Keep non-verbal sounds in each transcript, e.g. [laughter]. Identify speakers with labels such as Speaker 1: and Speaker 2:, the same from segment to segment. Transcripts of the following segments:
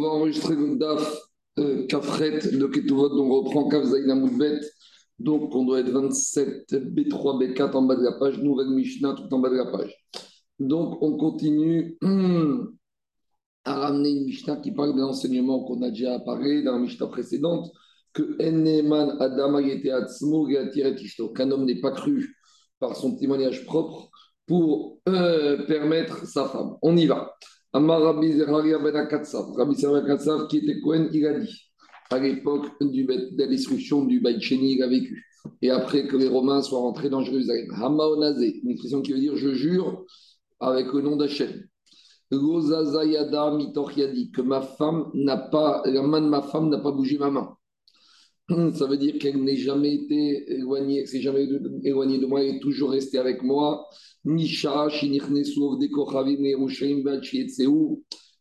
Speaker 1: on va enregistrer le DAF euh, Kafret de Ketuvot, donc on reprend Kaf. Donc on doit être 27 B3, B4 en bas de la page, nouvelle Mishnah tout en bas de la page. Donc on continue [clears throat] à ramener une Mishnah qui parle de l'enseignement qu'on a déjà parlé dans la Mishnah précédente, que Eneman Adam qu'un homme n'est pas cru par son témoignage propre pour euh, permettre sa femme. On y va. Amar Rabbi Zeraria ben Rabbi ben qui était Cohen, il a dit, à l'époque de l'instruction du Baïcheni, il a vécu. Et après que les Romains soient rentrés dans Jérusalem, Hamaonazé, une expression qui veut dire je jure avec le nom d'Hachem. Gozazayada Mitochiadi, que ma femme n'a pas, la main de ma femme n'a pas bougé ma main. [clears throat] Ça veut dire qu'elle n'est jamais été éloignée, s'est jamais éloignée de moi, elle est toujours restée avec moi.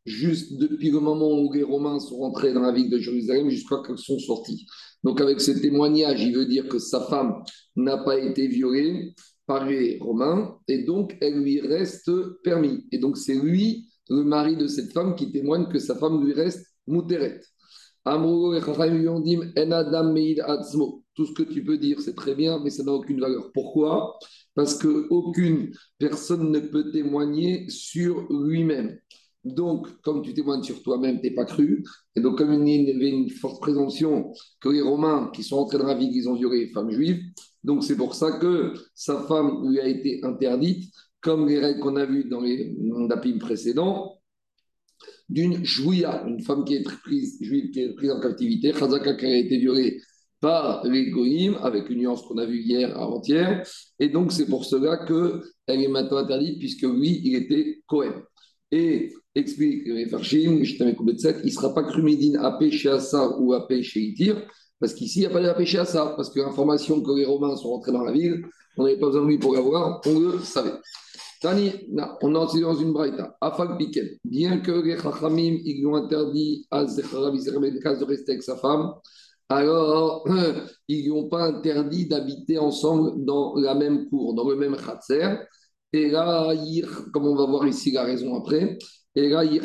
Speaker 1: Juste depuis le moment où les Romains sont rentrés dans la ville de Jérusalem jusqu'à qu'ils sont sortis. Donc, avec ce témoignage, il veut dire que sa femme n'a pas été violée par les Romains et donc elle lui reste permis. Et donc, c'est lui, le mari de cette femme, qui témoigne que sa femme lui reste mouteret. Tout ce que tu peux dire, c'est très bien, mais ça n'a aucune valeur. Pourquoi? Parce qu'aucune personne ne peut témoigner sur lui-même. Donc, comme tu témoignes sur toi-même, tu n'es pas cru. Et donc, comme il y avait une forte présomption que les Romains qui sont entrés dans la ville, ils ont violé les femmes juives. Donc, c'est pour ça que sa femme lui a été interdite, comme les règles qu'on a vues dans les dapim précédents d'une jouia, une femme qui est prise, juive qui est prise en captivité, Chazaka qui a été violée par les goïms, avec une nuance qu'on a vue hier, avant-hier. Et donc, c'est pour cela qu'elle est maintenant interdite, puisque lui, il était Cohen. Et explique les Farshim, il ne sera pas crumédine à chez Assa ou à chez Itir, parce qu'ici, il n'y a pas de à chez Assa, parce que l'information que les Romains sont rentrés dans la ville, on n'avait pas besoin de lui pour l'avoir, on le savait. Tani, on aussi dans une braïta. Afak Piken, bien que les Chachamim, ils lui ont interdit à Zechara de rester avec sa femme, alors [clears throat] ils lui ont pas interdit d'habiter ensemble dans la même cour, dans le même Khatser. Et là, comme on va voir ici la raison après, et là, il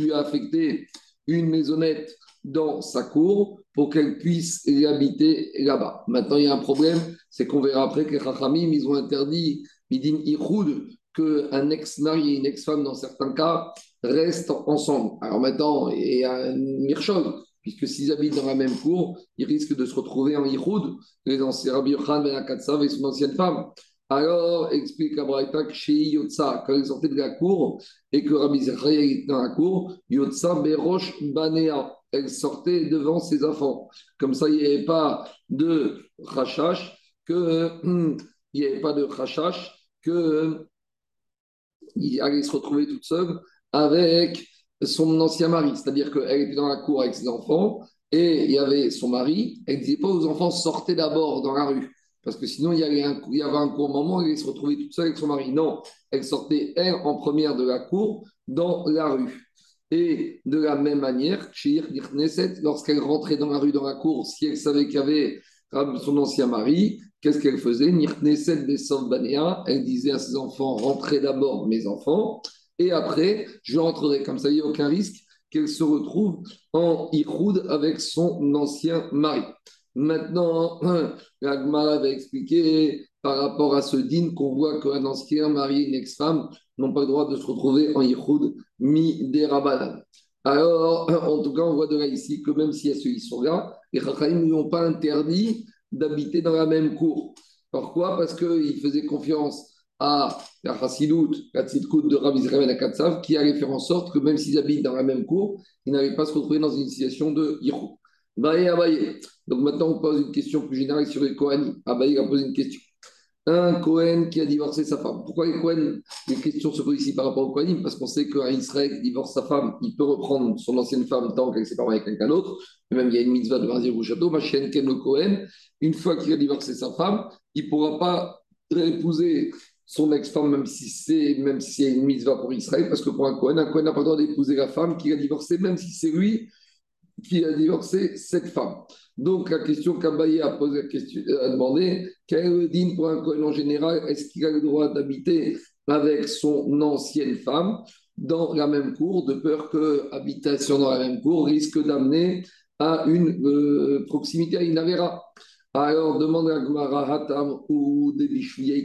Speaker 1: lui a affecté une maisonnette dans sa cour pour qu'elle puisse y habiter là-bas. Maintenant, il y a un problème, c'est qu'on verra après que les Chachamim, ils ont interdit, Midin Ihoud, qu'un ex-mari et une ex-femme, dans certains cas, restent ensemble. Alors maintenant, il y a une mirchog, puisque s'ils habitent dans la même cour, ils risquent de se retrouver en Ihoud, les anciens Rabbi Yochanan Ben Akatsav et son ancienne femme. Alors, explique Abraïta que chez Yotza, quand ils sortaient de la cour et que Rabbi Zechariah était dans la cour, Yotza Berosh Banea, elle sortait devant ses enfants. Comme ça, il n'y avait pas de rachash, que [clears throat] il avait pas de que allait se retrouver toute seule avec son ancien mari. C'est-à-dire qu'elle était dans la cour avec ses enfants et il y avait son mari. Elle ne disait pas aux enfants sortez d'abord dans la rue. Parce que sinon, il y, avait un, y avait un court moment elle allait se retrouver toute seule avec son mari. Non, elle sortait, elle, en première de la cour, dans la rue. Et de la même manière, lorsqu'elle rentrait dans la rue, dans la cour, si elle savait qu'il y avait son ancien mari, qu'est-ce qu'elle faisait? Elle disait à ses enfants Rentrez d'abord, mes enfants, et après, je rentrerai. Comme ça, il n'y a aucun risque qu'elle se retrouve en Ihoud avec son ancien mari. Maintenant, l'Agma va expliquer par rapport à ce din qu'on voit qu'un ancien mari et une ex-femme n'ont pas le droit de se retrouver en Yichud mi des Alors, en tout cas, on voit de là ici que même s'il y a ceux qui sont là, les Chachamim n'ont pas interdit d'habiter dans la même cour. Pourquoi? Parce qu'ils faisaient confiance à la Chassidout, la Tzidkout de Rabbi Israël et Katsav, qui allait faire en sorte que même s'ils habitent dans la même cour, ils n'allaient pas se retrouver dans une situation de Yichud. Donc maintenant, on pose une question plus générale sur les Kohanim. Abaye a posé une question. Un Kohen qui a divorcé sa femme. Pourquoi les Kohen Les questions se posent ici par rapport au Kohanim, parce qu'on sait qu'un Israël qui divorce sa femme, il peut reprendre son ancienne femme tant qu'elle s'est séparée avec quelqu'un d'autre. Et même il y a une mitzvah de Razir au château. Ma chienne Ken le Kohen, une fois qu'il a divorcé sa femme, il ne pourra pas épouser son ex-femme, même si c'est même si c'est une mitzvah pour Israël, parce que pour un Kohen, un Kohen n'a pas le droit d'épouser la femme qu'il a divorcée, même si c'est lui qui a divorcé cette femme. Donc la question qu'Abaye a posé, a demandé, quel din pour un Kohen en général Est-ce qu'il a le droit d'habiter avec son ancienne femme dans la même cour, de peur que habitation dans la même cour risque d'amener à une euh, proximité à une. Alors demande à Gmara Hatam ou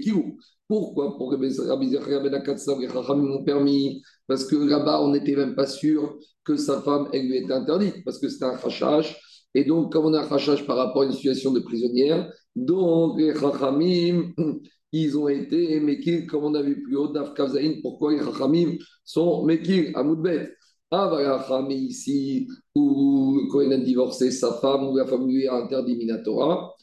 Speaker 1: Kiou. Pourquoi? Pour que m'ont permis, parce que là-bas, on n'était même pas sûr que sa femme, elle lui était interdite, parce que c'était un rachage. Et donc, comme on a un rachage par rapport à une situation de prisonnière, donc les Chachamim, [clears throat] ils ont été Mekil, comme on a vu plus haut, Daf pourquoi les Chachamim sont Mekil, à Moudbet ah, voilà, mais ici, où Cohen a divorcé sa femme, ou la femme lui a interdit Minatora.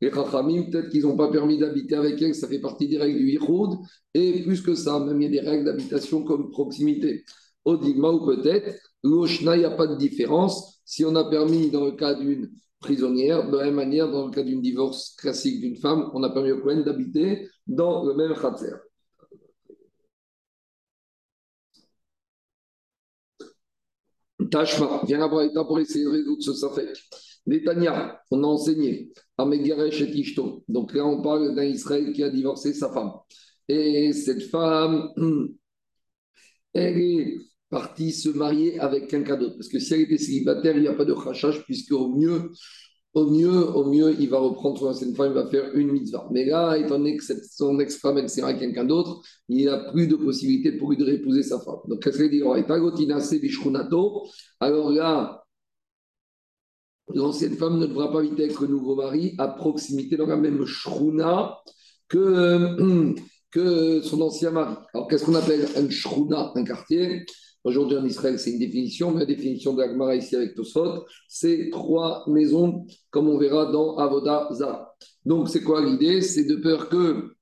Speaker 1: les Chachamim, peut-être qu'ils n'ont pas permis d'habiter avec elle, ça fait partie des règles du Yichud. Et plus que ça, même il y a des règles d'habitation comme proximité. Odigma, ou peut-être, l'Oshna, il n'y a pas de différence. Si on a permis dans le cas d'une prisonnière, de la même manière, dans le cas d'une divorce classique d'une femme, on a permis au Cohen d'habiter dans le même Khatser. Tashma, viens à pour essayer de résoudre ce safek. Netanya, on a enseigné à et Tishto. Donc là, on parle d'un Israël qui a divorcé sa femme. Et cette femme, [clears throat] elle est partie se marier avec quelqu'un d'autre. Parce que si elle était célibataire, il n'y a pas de rachage, puisque au mieux, au mieux, au mieux, il va reprendre son ancienne femme, il va faire une mitzvah. Mais là, étant donné que son ex-femme, elle s'est avec quelqu'un d'autre, il n'a plus de possibilité pour lui de réépouser sa femme. Donc, qu'est-ce qu'il dit Alors là, l'ancienne femme ne devra pas habiter avec le nouveau mari à proximité dans la même shruna que, [clears throat] que son ancien mari. Alors, qu'est-ce qu'on appelle un shruna, un quartier? Aujourd'hui en Israël, c'est une définition, mais la définition de l'Agmara ici avec Tosfot, c'est trois maisons, comme on verra dans Avoda Zara. Donc, c'est quoi l'idée? C'est de peur que,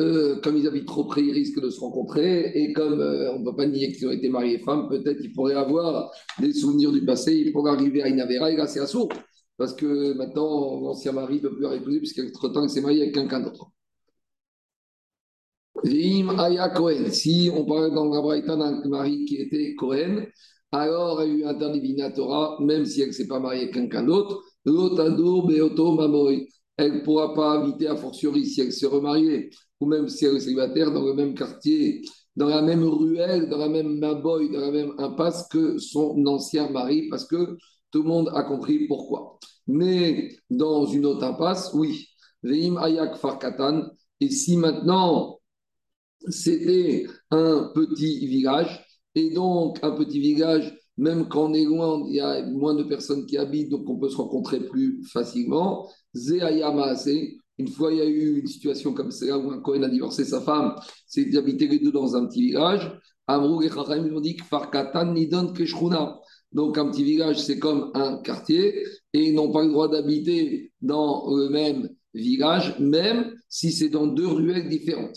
Speaker 1: euh, comme ils habitent trop près, ils risquent de se rencontrer, et comme euh, on ne peut pas nier qu'ils ont été mariés femmes, peut-être ils pourraient avoir des souvenirs du passé, ils pourraient arriver à une Avera et là, c'est sourd. Parce que maintenant, l'ancien mari ne peut plus la épouser, puisqu'entre-temps, il s'est marié avec quelqu'un d'autre. Si on parle dans la Braïta d'un mari qui était Cohen, alors elle a eu interdit Torah, même si elle ne s'est pas mariée avec quelqu'un d'autre. Elle ne pourra pas habiter a fortiori si elle s'est remariée, ou même si elle est célibataire dans le même quartier, dans la même ruelle, dans la même maboy, dans la même impasse que son ancien mari, parce que tout le monde a compris pourquoi. Mais dans une autre impasse, oui. Veim ayak farkatan. Et si maintenant c'était un petit village. Et donc, un petit village, même quand on est loin, il y a moins de personnes qui habitent, donc on peut se rencontrer plus facilement. une fois il y a eu une situation comme celle-là où un Cohen a divorcé sa femme, c'est d'habiter les deux dans un petit village. Amrou et ont dit Farkatan Nidon Keshruna. Donc, un petit village, c'est comme un quartier et ils n'ont pas le droit d'habiter dans le même village, même si c'est dans deux ruelles différentes.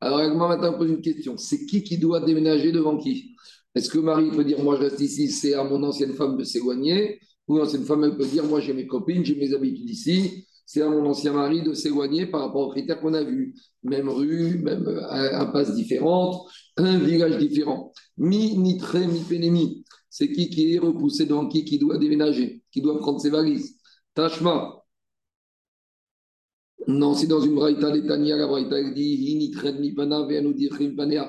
Speaker 1: Alors, moi, maintenant, pose une question. C'est qui qui doit déménager devant qui? Est-ce que Marie peut dire, moi, je reste ici, c'est à mon ancienne femme de s'éloigner? Ou l'ancienne femme, elle peut dire, moi, j'ai mes copines, j'ai mes habitudes ici, c'est à mon ancien mari de s'éloigner par rapport aux critères qu'on a vus. Même rue, même euh, impasse différente, un village différent. Mi, ni très, mi, pénémi. C'est qui qui est repoussé devant qui qui doit déménager, qui doit prendre ses valises? Tachma, non, c'est dans une braïta d'Etania, la braïta elle dit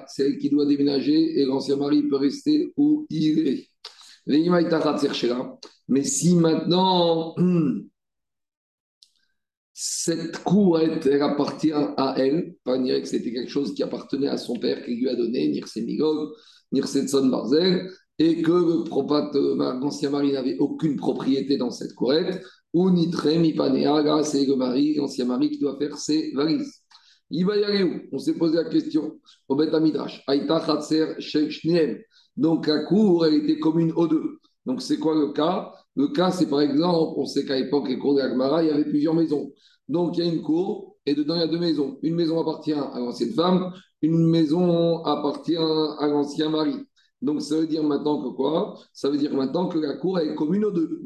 Speaker 1: c'est elle qui doit déménager et l'ancien mari peut rester où il est. Mais si maintenant cette cour elle, appartient à elle, pas dire que c'était quelque chose qui appartenait à son père qui lui a donné, Nirse Migog, Nirse Son Barzel, et que l'ancien mari n'avait aucune propriété dans cette courette, ou nitre mi panea, c'est le mari, l'ancien mari qui doit faire ses valises. Il va y aller où? On s'est posé la question au Bet Amidrash. Donc la cour, elle était commune aux deux. Donc c'est quoi le cas? Le cas, c'est par exemple, on sait qu'à l'époque, les cours de il y avait plusieurs maisons. Donc il y a une cour et dedans il y a deux maisons. Une maison appartient à l'ancienne femme, une maison appartient à l'ancien mari. Donc ça veut dire maintenant que quoi? Ça veut dire maintenant que la cour est commune aux deux.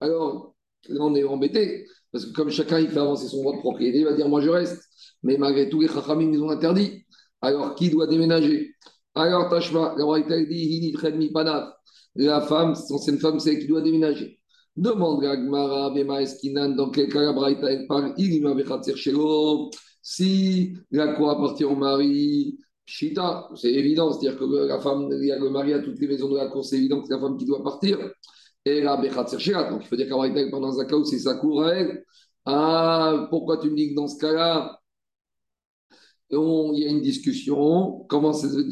Speaker 1: Alors, Là, on est embêté, parce que comme chacun il fait avancer son droit de propriété, il va dire moi je reste. Mais malgré tout, les Chachamim ils ont interdit. Alors qui doit déménager? Alors Tashma, la dit La femme, une femme, c'est elle qui doit déménager. Demande Gagmara, Bema Eskinan, dans quel cas la parle, il Si la cour appartient au mari, Chita, c'est évident, c'est-à-dire que la femme, il y a le mari à toutes les maisons de la cour, c'est évident que c'est la femme qui doit partir. Et Bechat donc il faut dire qu'en pendant un cas où c'est sa cour à elle. Ah, pourquoi tu me dis que dans ce cas-là, il y a une discussion. Comment comment, te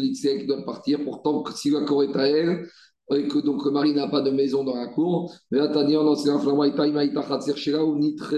Speaker 1: dit que c'est elle qui doit partir? Pourtant, si la cour est à elle, et que donc le mari n'a pas de maison dans la cour, mais là, tu as dit, non, c'est un ou nitre,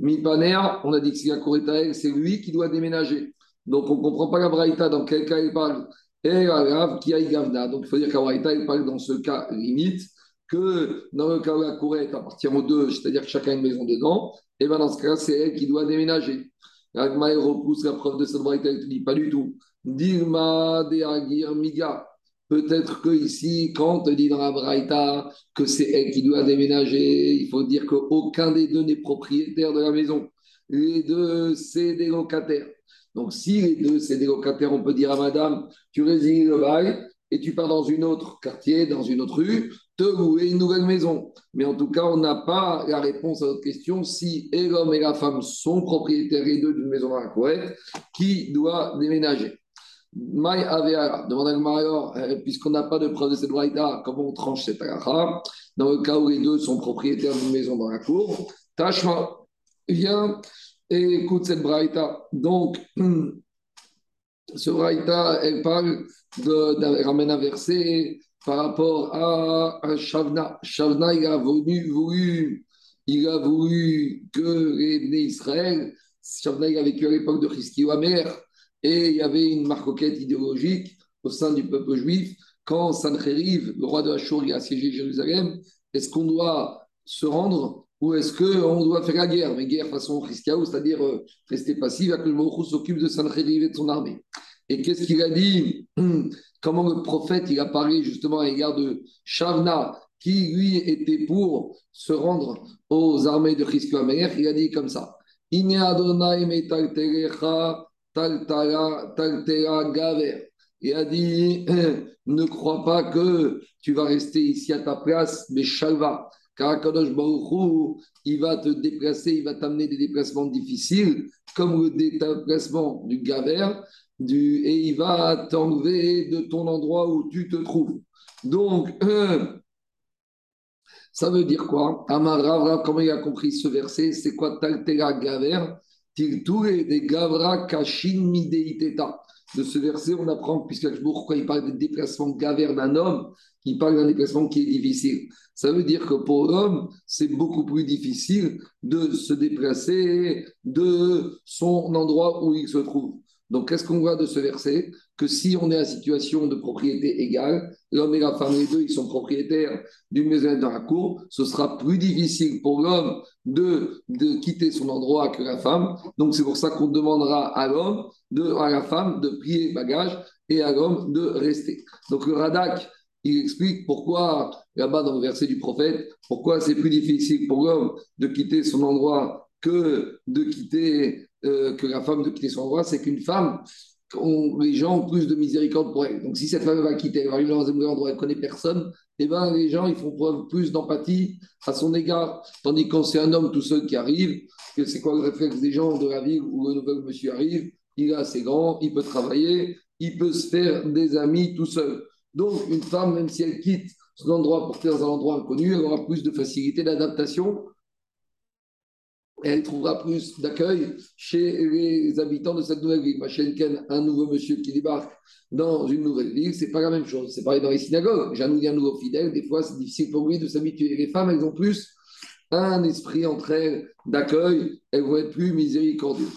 Speaker 1: mi paner, on a dit que si la elle, c'est lui qui doit déménager. Donc, on ne comprend pas la braïta dans quel cas il parle. Et grave qui a gavna. Donc, il faut dire qu'à il parle dans ce cas limite que dans le cas où la cour est appartient aux deux, c'est-à-dire que chacun a une maison dedans, et bien dans ce cas, c'est elle qui doit déménager. Agma repousse la preuve de cette braïta, il te dit pas du tout. Dirma de agir miga. Peut-être que ici, quand on te dit dans la Braïta que c'est elle qui doit déménager, il faut dire qu'aucun des deux n'est propriétaire de la maison. Les deux, c'est des locataires. Donc, si les deux, c'est des locataires, on peut dire à madame, tu résilies le bail et tu pars dans une autre quartier, dans une autre rue, te louer une nouvelle maison. Mais en tout cas, on n'a pas la réponse à notre question si l'homme et la femme sont propriétaires les deux d'une maison dans la Couette, qui doit déménager Maï Aveara, demande à alors, euh, puisqu'on n'a pas de preuve de cette braïda, comment on tranche cette agacha? Dans le cas où les deux sont propriétaires d'une maison dans la cour, Tashma, viens et écoute cette braïda. Donc, [clears throat] ce braïda, elle parle de, un verset par rapport à, Shavna. Shavna, il a voulu, il a voulu que les Israël, Shavna, il a vécu à l'époque de Christi Amer, et il y avait une marcoquette idéologique au sein du peuple juif. Quand Sancheriv, le roi de Ashur, a assiégé Jérusalem, est-ce qu'on doit se rendre ou est-ce qu'on doit faire la guerre? Mais guerre façon christiaou, c'est-à-dire euh, rester passif, que le s'occupe de Sancheriv et de son armée. Et qu'est-ce qu'il a dit? [clears throat] Comment le prophète il a parlé justement à l'égard de Shavna, qui lui était pour se rendre aux armées de Christ Il a dit comme ça Adonai Taltera Gaver. Et a dit [clears throat] Ne crois pas que tu vas rester ici à ta place, mais Shalva. Car Akadosh Baruchou, il va te déplacer, il va t'amener des déplacements difficiles, comme le déplacement du Gaver, du, et il va t'enlever de ton endroit où tu te trouves. Donc, [clears throat] ça veut dire quoi? Amar comment il a compris ce verset? C'est quoi Taltera Gaver? De ce verset, on apprend, puisque quand il parle de déplacement gaver d'un homme, il parle d'un déplacement qui est difficile. Ça veut dire que pour l'homme, c'est beaucoup plus difficile de se déplacer de son endroit où il se trouve. Donc, qu'est-ce qu'on voit de ce verset? Que si on est en situation de propriété égale, l'homme et la femme, les deux, ils sont propriétaires d'une maison dans la cour, ce sera plus difficile pour l'homme de, quitter son endroit que la femme. Donc, c'est pour ça qu'on demandera à l'homme, de, à la femme, de plier bagage et à l'homme de rester. Donc, le Radak, il explique pourquoi, là-bas dans le verset du prophète, pourquoi c'est plus difficile pour l'homme de quitter son endroit que de quitter euh, que la femme de quitter son endroit, c'est qu'une femme, les gens ont plus de miséricorde pour elle. Donc si cette femme va quitter, elle va arriver dans un endroit, elle ne connaît personne, eh ben, les gens ils font preuve plus d'empathie à son égard. Tandis que quand c'est un homme tout seul qui arrive, c'est quoi le réflexe des gens de la ville où le nouvel monsieur arrive Il est assez grand, il peut travailler, il peut se faire des amis tout seul. Donc une femme, même si elle quitte son endroit pour faire un endroit inconnu, elle aura plus de facilité d'adaptation elle trouvera plus d'accueil chez les habitants de cette nouvelle ville. Machenken, un nouveau monsieur qui débarque dans une nouvelle ville, c'est pas la même chose. C'est pareil dans les synagogues. J'ai un nouveau fidèle, des fois c'est difficile pour lui de s'habituer. Les femmes, elles ont plus un esprit entre elles d'accueil, elles vont être plus miséricordieuses.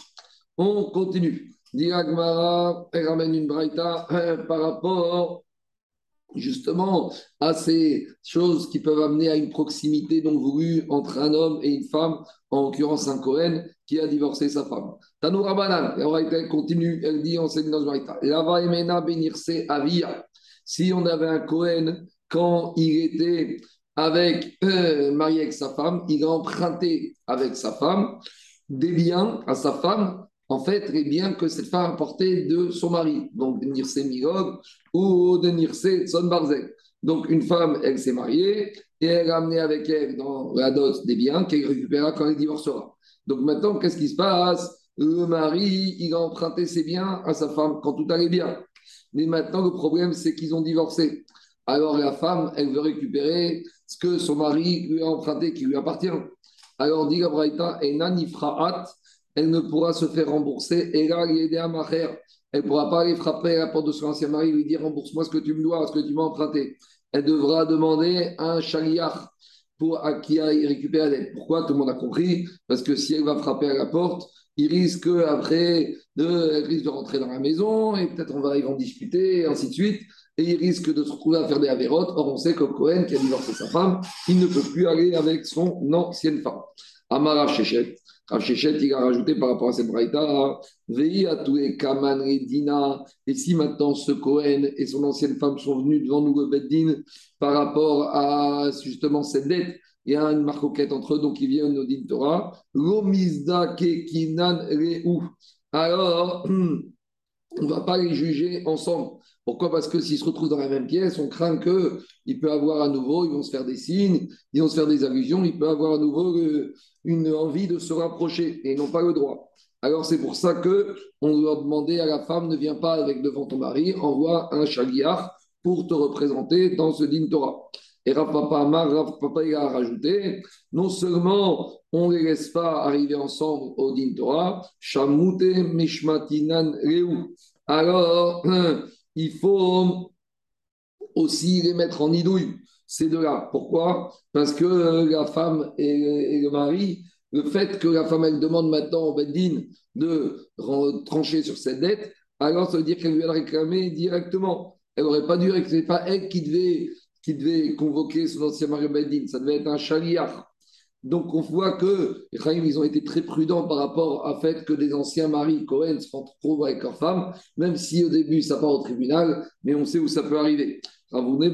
Speaker 1: On continue. Diagmara, elle ramène une braïta euh, par rapport justement à ces choses qui peuvent amener à une proximité non voulue entre un homme et une femme, en l'occurrence un Cohen qui a divorcé sa femme. Tanoura Banan, elle continue, elle dit, enseigne dans Avia. Si on avait un Cohen, quand il était euh, marié avec sa femme, il a emprunté avec sa femme des biens à sa femme en fait, les biens que cette femme portés de son mari, donc de Nirse ou de Nirse Son Barzel. Donc, une femme, elle s'est mariée et elle a amené avec elle dans la dot des biens qu'elle récupérera quand elle divorcera. Donc, maintenant, qu'est-ce qui se passe? Le mari, il a emprunté ses biens à sa femme quand tout allait bien. Mais maintenant, le problème, c'est qu'ils ont divorcé. Alors la femme, elle veut récupérer ce que son mari lui a emprunté, qui lui appartient. Alors dit la Braïta, elle ne pourra se faire rembourser. Et là, il à Elle ne pourra pas aller frapper à la porte de son ancien mari et lui dire rembourse-moi ce que tu me dois, ce que tu m'as emprunté. Elle devra demander un chaliar pour qui aille récupérer la. Pourquoi? Tout le monde a compris. Parce que si elle va frapper à la porte, il risque après de, risque de rentrer dans la maison et peut-être on va y en discuter et ainsi de suite. Et il risque de se retrouver à faire des avérotes. Or, on sait que Cohen, qui a divorcé sa femme, il ne peut plus aller avec son ancienne femme. Amara Shechet. Rav il a rajouté par rapport à cette braïta, Vei à Kaman et Dina. Et si maintenant ce Cohen et son ancienne femme sont venus devant nous, Beddin, par rapport à justement cette dette, il y a une marcoquette entre eux, donc ils viennent au Din Torah. Lomizda Kekinan Reu. Alors, [clears throat] on ne va pas les juger ensemble. Pourquoi? Parce que s'ils se retrouvent dans la même pièce, on craint qu'il peut avoir à nouveau, ils vont se faire des signes, ils vont se faire des allusions, il peut avoir à nouveau euh, une envie de se rapprocher et ils n'ont pas le droit. Alors c'est pour ça que on doit demander à la femme ne viens pas avec devant ton mari, envoie un chaliar pour te représenter dans ce din Torah. Et Rav Papa Amar, a rajouté, non seulement on ne les laisse pas arriver ensemble au din Torah, Shamute Mishmatinan Reu. Alors, [clears throat] il faut aussi les mettre en idouille, ces deux-là. Pourquoi? Parce que la femme et, le mari, le fait que la femme, elle demande maintenant au Beddin de trancher sur cette dette, alors ça veut dire qu'elle lui a réclamé directement. Elle n'aurait pas dû, ce n'est pas elle qui devait, qui devait convoquer son ancien mari au Beddin, ça devait être un chaliar. Donc on voit que les ils ont été très prudents par rapport au fait que des anciens maris Cohen se retrouvent avec leurs femmes, même si au début ça part au tribunal, mais on sait où ça peut arriver. Non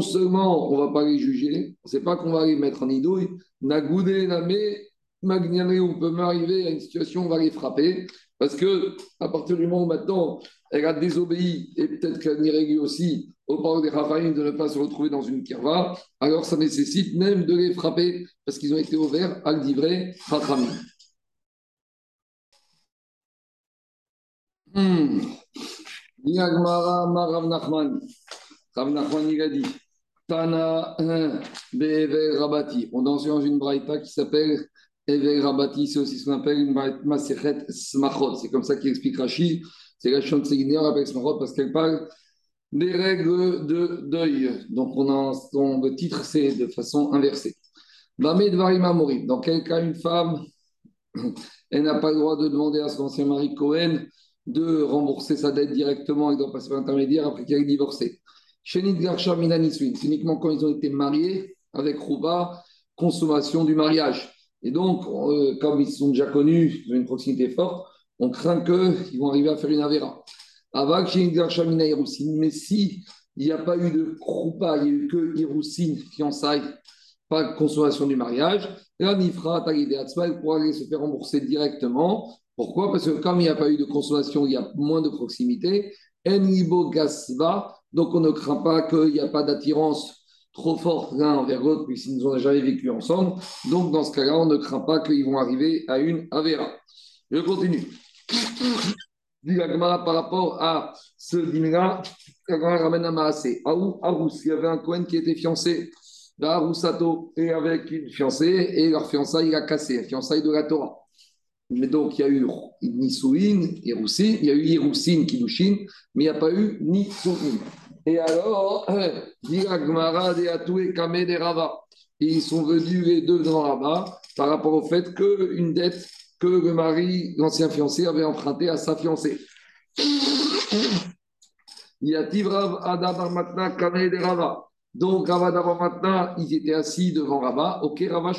Speaker 1: seulement on ne va pas les juger, c'est pas qu'on va les mettre en idouille, Nagoudé, Namé, Magnané, on peut m'arriver à une situation où on va les frapper, parce que à partir du moment où maintenant elle a désobéi, et peut-être qu'elle n'y aussi au bord des Raphaïm de ne pas se retrouver dans une kirva, alors ça nécessite même de les frapper parce qu'ils ont été ouverts à le livrer Rachamim. Hmm. Rav Nachman. Rav Nachman, il a dit Tana Be'evel Rabati. On danse dans une braïta qui s'appelle Evel Rabati. C'est aussi ce qu'on appelle une Masechet Smachot. C'est comme ça qu'il explique Rashi. C'est la chante on avec Smachot parce qu'elle parle des règles de deuil. Donc, on a, le titre, c'est de façon inversée. Dans quel cas une femme, [clears throat] elle n'a pas le droit de demander à son ancien mari Cohen de rembourser sa dette directement, il doit passer par l'intermédiaire après qu'il ait divorcé. Shenit Garsha c'est uniquement quand ils ont été mariés avec Rouba, consommation du mariage. Et donc, euh, comme ils sont déjà connus, ils ont une proximité forte, on craint qu'ils vont arriver à faire une avéra. Mais si il n'y a pas eu de kroupa, il n'y a eu que Hiroussine, fiançailles, pas consommation du mariage, là, Nifra, elle pourra aller se faire rembourser directement. Pourquoi? Parce que comme il n'y a pas eu de consommation, il y a moins de proximité. Enibo Gasba, donc on ne craint pas qu'il n'y a pas d'attirance trop forte l'un envers l'autre, puisqu'ils n'ont jamais vécu ensemble. Donc dans ce cas-là, on ne craint pas qu'ils vont arriver à une Avera. Je continue dit par rapport à ce dîner-là, ramène à Maasé. Arous, il y avait un Cohen qui était fiancé d'Aroussato et avec une fiancée, et leur fiançailles il a cassé, la fiançailles de la Torah. Mais donc, il y a eu Nisouin, Iroussine, il y a eu Iroussine, Kidushin, mais il n'y a pas eu Nisouin. Et alors, [clears throat] Kamé Rava. ils sont venus les deux dans Rava par rapport au fait qu'une dette que le mari, l'ancien fiancé, avait emprunté à sa fiancée. Donc, Rava d'avant maintenant, ils étaient assis devant Rava. Ok, Rava,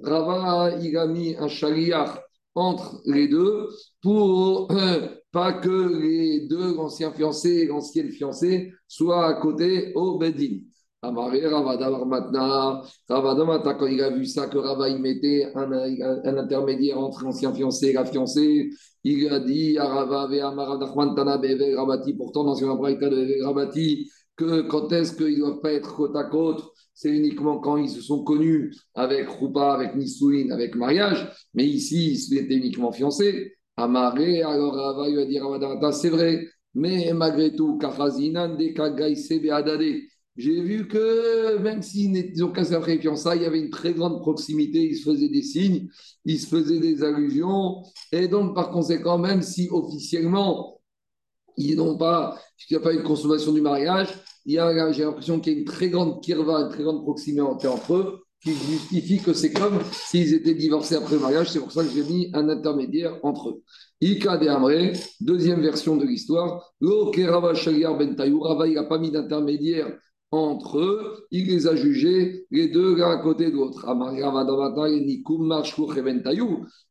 Speaker 1: Rava, il a mis un chariard entre les deux pour euh, pas que les deux anciens fiancés et l'ancienne fiancée soient à côté au Bedin. Amaré Ravada maintenant, Ravada quand il a vu ça, que Rava il mettait un, un, intermédiaire entre l'ancien fiancé et la fiancée, il a dit à Rava, Rabati, pourtant dans une braïta de Rabati, que quand est-ce qu'ils ne doivent pas être côte à côte? C'est uniquement quand ils se sont connus avec Rupa, avec Nisuin, avec mariage, mais ici, ils étaient uniquement fiancés. Amaré, alors Rava lui a dit c'est vrai, mais malgré tout, j'ai vu que même s'ils ont cassé après fiançailles, il y avait une très grande proximité, ils se faisaient des signes, ils se faisaient des allusions, et donc par conséquent, même si officiellement ils n'ont pas, il n'y a pas une consommation du mariage, j'ai l'impression qu'il y a une très grande kirva, une très grande proximité entre eux, qui justifie que c'est comme s'ils étaient divorcés après le mariage. C'est pour ça que j'ai mis un intermédiaire entre eux. Ika de Amré, deuxième version de l'histoire. Lo Rava Ben Rava, il n'a pas mis d'intermédiaire entre eux, il les a jugés, les deux l'un à côté de l'autre.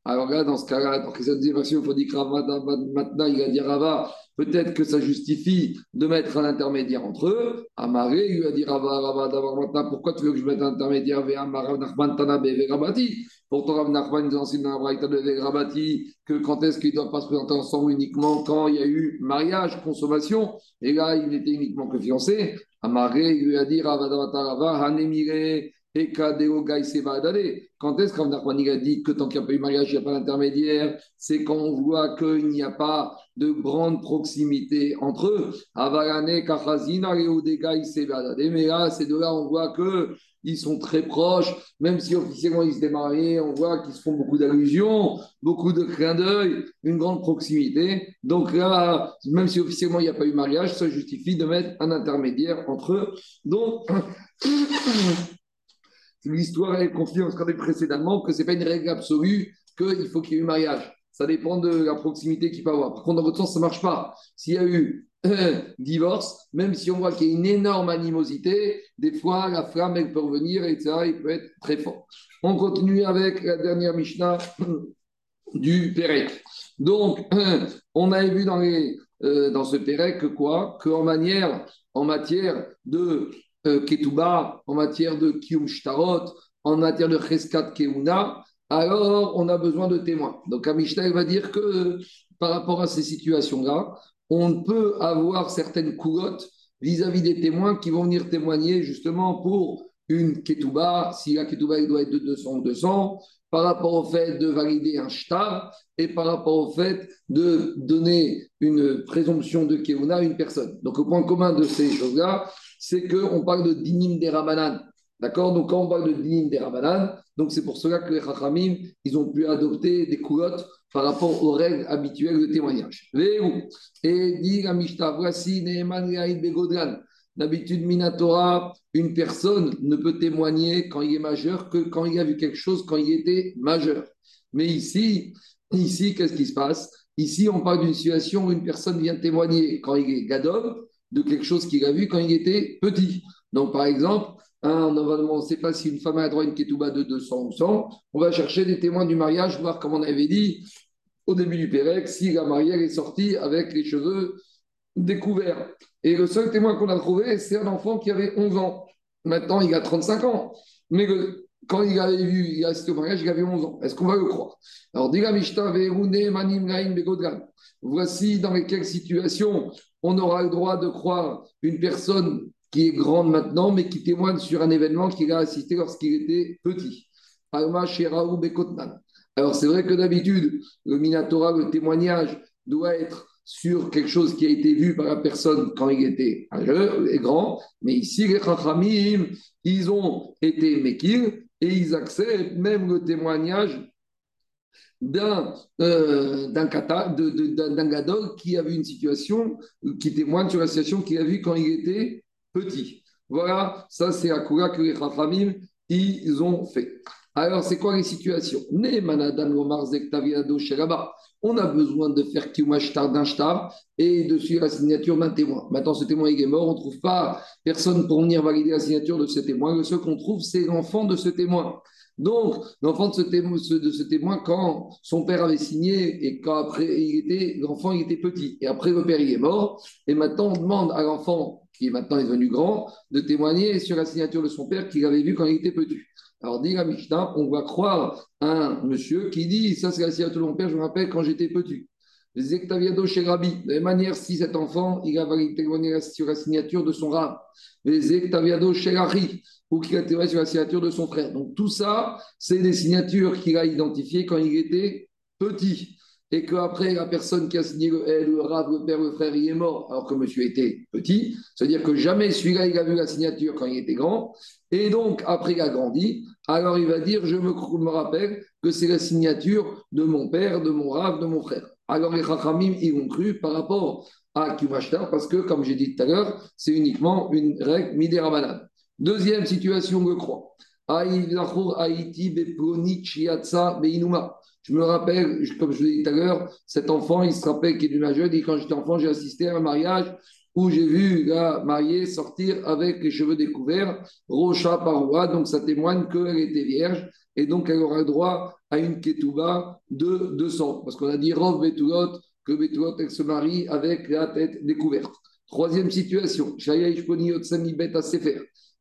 Speaker 1: Alors là, dans ce cas-là, dans cette deuxième version, il faut dire que maintenant, il a dit Rava, peut-être que ça justifie de mettre un intermédiaire entre eux. Amaré, il lui a dit maintenant, pourquoi tu veux que je mette un intermédiaire? Vegabati Pourtant, Rav Nachman nous enseigne dans la de Vegabati que quand est-ce qu'ils ne doivent pas se présenter ensemble uniquement? Quand il y a eu mariage, consommation, et là, ils n'étaient uniquement que fiancés. Amaré, lui a dit Rava, Rava, Hanemire, et Quand est-ce Nachman a dit que tant qu'il n'y a pas eu mariage, il n'y a pas d'intermédiaire? C'est quand on voit qu'il n'y a pas de grande proximité entre eux. Mais là, ces deux-là, on voit qu'ils sont très proches, même si officiellement ils se démarraient, on voit qu'ils se font beaucoup d'allusions, beaucoup de clins d'œil, une grande proximité. Donc là, même si officiellement il n'y a pas eu mariage, ça justifie de mettre un intermédiaire entre eux. Donc, l'histoire est confirme ce qu'on précédemment, que ce n'est pas une règle absolue qu'il faut qu'il y ait eu mariage. Ça dépend de la proximité qu'il peut avoir. Par contre, dans votre sens, ça ne marche pas. S'il y a eu un [coughs] divorce, même si on voit qu'il y a une énorme animosité, des fois, la flamme, elle peut revenir, et ça, il peut être très fort. On continue avec la dernière Mishnah [coughs] du Pérec. Donc, [coughs] on avait vu euh, dans ce Pérec que quoi? Qu'en en matière de euh, Ketouba, en matière de Kiyum Shtarot, en matière de Cheskat Keuna, alors on a besoin de témoins. Donc Amishta va dire que par rapport à ces situations-là, on peut avoir certaines coulottes vis-à-vis des témoins qui vont venir témoigner justement pour une ketouba, si la ketouba doit être de 200 ou 200, par rapport au fait de valider un shtar et par rapport au fait de donner une présomption de keuna à une personne. Donc le point commun de ces choses-là, c'est qu'on parle de dinim des rabanan. D'accord? Donc quand on parle de dinim des rabanan, donc c'est pour cela que les chachamim, ils ont pu adopter des coulottes par rapport aux règles habituelles de témoignage. Et dit la Mishnah, voici Neeman Begodran. D'habitude, Minatora, une personne ne peut témoigner quand il est majeur que quand il a vu quelque chose quand il était majeur. Mais ici, ici, qu'est-ce qui se passe? Ici, on parle d'une situation où une personne vient témoigner quand il est gadol de quelque chose qu'il a vu quand il était petit. Donc, par exemple, on ne sait pas si une femme a droit à une ketouba de 200 ou 100. On va chercher des témoins du mariage, voir, comme on avait dit au début du Pérec, si la mariée est sortie avec les cheveux découverts. Et le seul témoin qu'on a trouvé, c'est un enfant qui avait 11 ans. Maintenant, il a 35 ans. Mais quand il avait vu, il a assisté au mariage, il avait 11 ans. Est-ce qu'on va le croire? Alors, Voici dans quelles situations on aura le droit de croire une personne qui est grande maintenant, mais qui témoigne sur un événement qu'il a assisté lorsqu'il était petit. Alors c'est vrai que d'habitude, le Minatora, le témoignage, doit être sur quelque chose qui a été vu par la personne quand il était âgeux et grand, mais ici, les Chachamim, ils ont été Mekir et ils acceptent même le témoignage d'un euh, qui a vu une situation, qui témoigne sur la situation qu'il a vue quand il était petit. Voilà, ça c'est à Kura que les Chachamim, ils ont fait. Alors, c'est quoi les situations? On a besoin de faire kiumashtar d'un shtar et de suivre la signature d'un témoin. Maintenant, ce témoin est mort, on ne trouve pas personne pour venir valider la signature de ce témoin. Le seul qu'on trouve, c'est l'enfant de ce témoin. Donc, l'enfant de ce, témoin, quand son père avait signé et quand après il était, l'enfant il était petit, et après le père il est mort, et maintenant on demande à l'enfant qui maintenant est devenu grand de témoigner sur la signature de son père qu'il avait vu quand il était petit. Alors, dit la Mishnah, on va croire un monsieur qui dit Ça, c'est la signature de mon père, je me rappelle quand j'étais petit. Zektaviado chez Rabbi. De la même manière, si cet enfant, il a témoigné sur la signature de son rab. Zektaviado chez Ari, ou qu'il a témoigné sur la signature de son frère. Donc tout ça, c'est des signatures qu'il a identifiées quand il était petit et qu'après, la personne qui a signé le L, le Rav, le père, le frère, il est mort alors que monsieur était petit, c'est-à-dire que jamais celui-là, il a vu la signature quand il était grand, et donc après il a grandi, alors il va dire, je me, rappelle que c'est la signature de mon père, de mon Rav, de mon frère. Alors les Chachamim, ils ont cru par rapport à Kumashtar, parce que, comme j'ai dit tout à l'heure, c'est uniquement une règle Midera Deuxième situation, je crois. Haïti, Beploni, Chiatsa, Beinuma. Je me rappelle, comme je l'ai dit tout à l'heure, cet enfant, il se rappelle qu'il est d'une jeune, quand j'étais enfant, j'ai assisté à un mariage où j'ai vu la mariée sortir avec les cheveux découverts, rocha parois, donc ça témoigne qu'elle était vierge, et donc elle aura droit à une ketouba de 200. Parce qu'on a dit Rov Betulot, que Betulot, elle se marie avec la tête découverte. Troisième situation,